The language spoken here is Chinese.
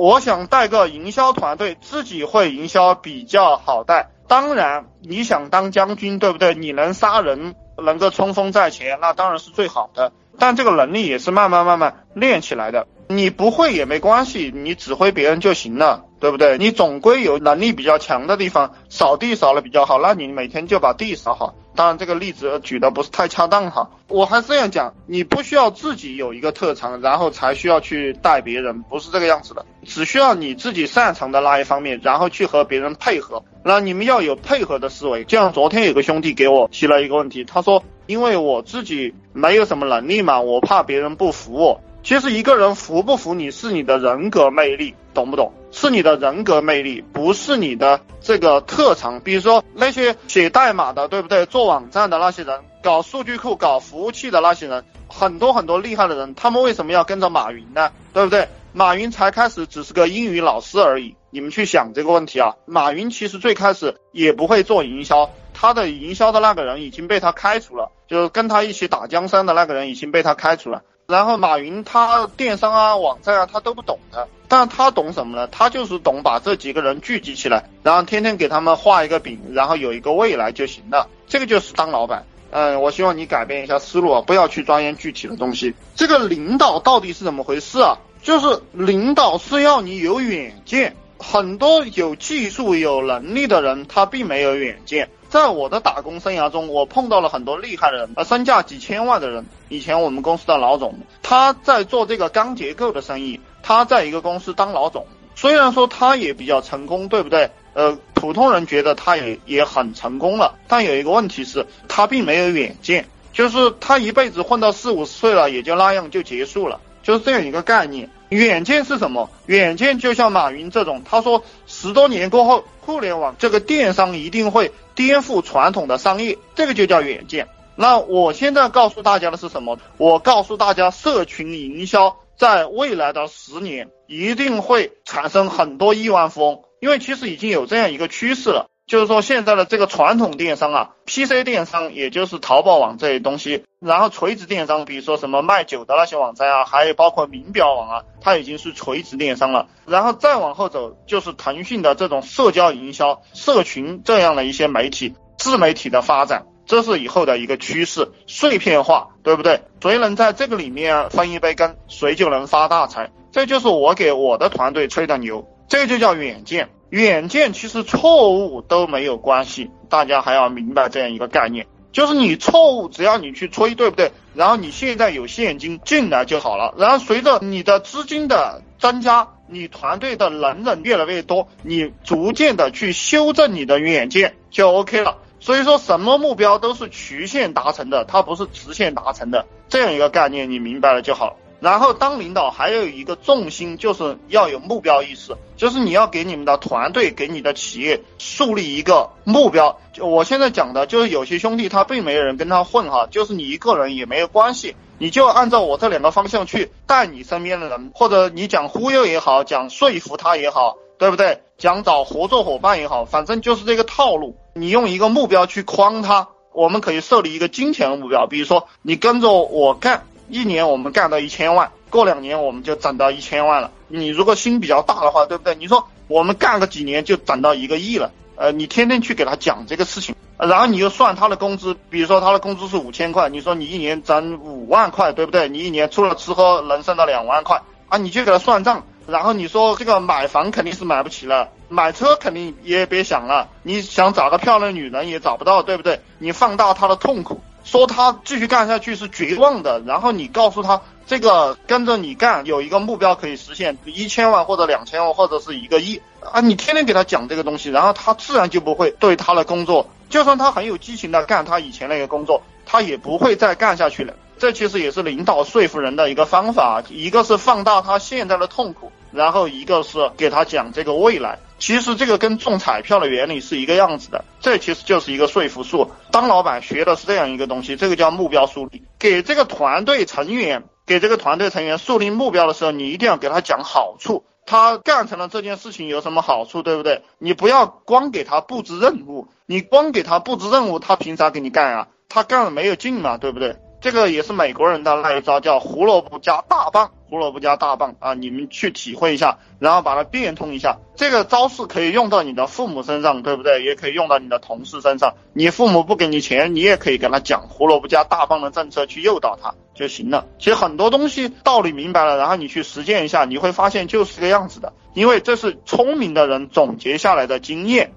我想带个营销团队，自己会营销比较好带。当然，你想当将军，对不对？你能杀人，能够冲锋在前，那当然是最好的。但这个能力也是慢慢慢慢练起来的。你不会也没关系，你指挥别人就行了，对不对？你总归有能力比较强的地方，扫地扫的比较好，那你每天就把地扫好。当然，这个例子举的不是太恰当哈。我还是这样讲，你不需要自己有一个特长，然后才需要去带别人，不是这个样子的。只需要你自己擅长的那一方面，然后去和别人配合。那你们要有配合的思维。就像昨天有个兄弟给我提了一个问题，他说，因为我自己没有什么能力嘛，我怕别人不服我。其实一个人服不服你是你的人格魅力，懂不懂？是你的人格魅力，不是你的这个特长。比如说那些写代码的，对不对？做网站的那些人，搞数据库、搞服务器的那些人，很多很多厉害的人，他们为什么要跟着马云呢？对不对？马云才开始只是个英语老师而已。你们去想这个问题啊。马云其实最开始也不会做营销，他的营销的那个人已经被他开除了，就是跟他一起打江山的那个人已经被他开除了。然后马云他电商啊、网站啊，他都不懂的，但他懂什么呢？他就是懂把这几个人聚集起来，然后天天给他们画一个饼，然后有一个未来就行了。这个就是当老板。嗯，我希望你改变一下思路啊，不要去钻研具体的东西。这个领导到底是怎么回事啊？就是领导是要你有远见，很多有技术、有能力的人，他并没有远见。在我的打工生涯中，我碰到了很多厉害的人，呃，身价几千万的人。以前我们公司的老总，他在做这个钢结构的生意，他在一个公司当老总。虽然说他也比较成功，对不对？呃，普通人觉得他也也很成功了，但有一个问题是，他并没有远见，就是他一辈子混到四五十岁了，也就那样就结束了，就是这样一个概念。远见是什么？远见就像马云这种，他说十多年过后，互联网这个电商一定会颠覆传统的商业，这个就叫远见。那我现在告诉大家的是什么？我告诉大家，社群营销在未来的十年一定会产生很多亿万富翁，因为其实已经有这样一个趋势了。就是说，现在的这个传统电商啊，PC 电商，也就是淘宝网这些东西，然后垂直电商，比如说什么卖酒的那些网站啊，还有包括名表网啊，它已经是垂直电商了。然后再往后走，就是腾讯的这种社交营销、社群这样的一些媒体、自媒体的发展，这是以后的一个趋势。碎片化，对不对？谁能在这个里面分一杯羹，谁就能发大财。这就是我给我的团队吹的牛，这就叫远见。远见其实错误都没有关系，大家还要明白这样一个概念，就是你错误，只要你去吹，对不对？然后你现在有现金进来就好了，然后随着你的资金的增加，你团队的能人越来越多，你逐渐的去修正你的远见就 OK 了。所以说，什么目标都是曲线达成的，它不是直线达成的，这样一个概念你明白了就好。然后当领导还有一个重心，就是要有目标意识，就是你要给你们的团队、给你的企业树立一个目标。就我现在讲的，就是有些兄弟他并没有人跟他混哈，就是你一个人也没有关系，你就按照我这两个方向去带你身边的人，或者你讲忽悠也好，讲说服他也好，对不对？讲找合作伙伴也好，反正就是这个套路。你用一个目标去框他，我们可以设立一个金钱的目标，比如说你跟着我干。一年我们干到一千万，过两年我们就涨到一千万了。你如果心比较大的话，对不对？你说我们干个几年就涨到一个亿了，呃，你天天去给他讲这个事情，然后你又算他的工资，比如说他的工资是五千块，你说你一年挣五万块，对不对？你一年除了吃喝能剩到两万块啊，你就给他算账。然后你说这个买房肯定是买不起了，买车肯定也别想了，你想找个漂亮女人也找不到，对不对？你放大他的痛苦。说他继续干下去是绝望的，然后你告诉他这个跟着你干有一个目标可以实现一千万或者两千万或者是一个亿啊，你天天给他讲这个东西，然后他自然就不会对他的工作，就算他很有激情的干他以前那个工作，他也不会再干下去了。这其实也是领导说服人的一个方法，一个是放大他现在的痛苦，然后一个是给他讲这个未来。其实这个跟中彩票的原理是一个样子的，这其实就是一个说服术。当老板学的是这样一个东西，这个叫目标树立。给这个团队成员，给这个团队成员树立目标的时候，你一定要给他讲好处，他干成了这件事情有什么好处，对不对？你不要光给他布置任务，你光给他布置任务，他凭啥给你干啊？他干了没有劲嘛，对不对？这个也是美国人的那一招，叫胡萝卜加大棒。胡萝卜加大棒啊，你们去体会一下，然后把它变通一下。这个招式可以用到你的父母身上，对不对？也可以用到你的同事身上。你父母不给你钱，你也可以跟他讲胡萝卜加大棒的政策去诱导他就行了。其实很多东西道理明白了，然后你去实践一下，你会发现就是这个样子的。因为这是聪明的人总结下来的经验。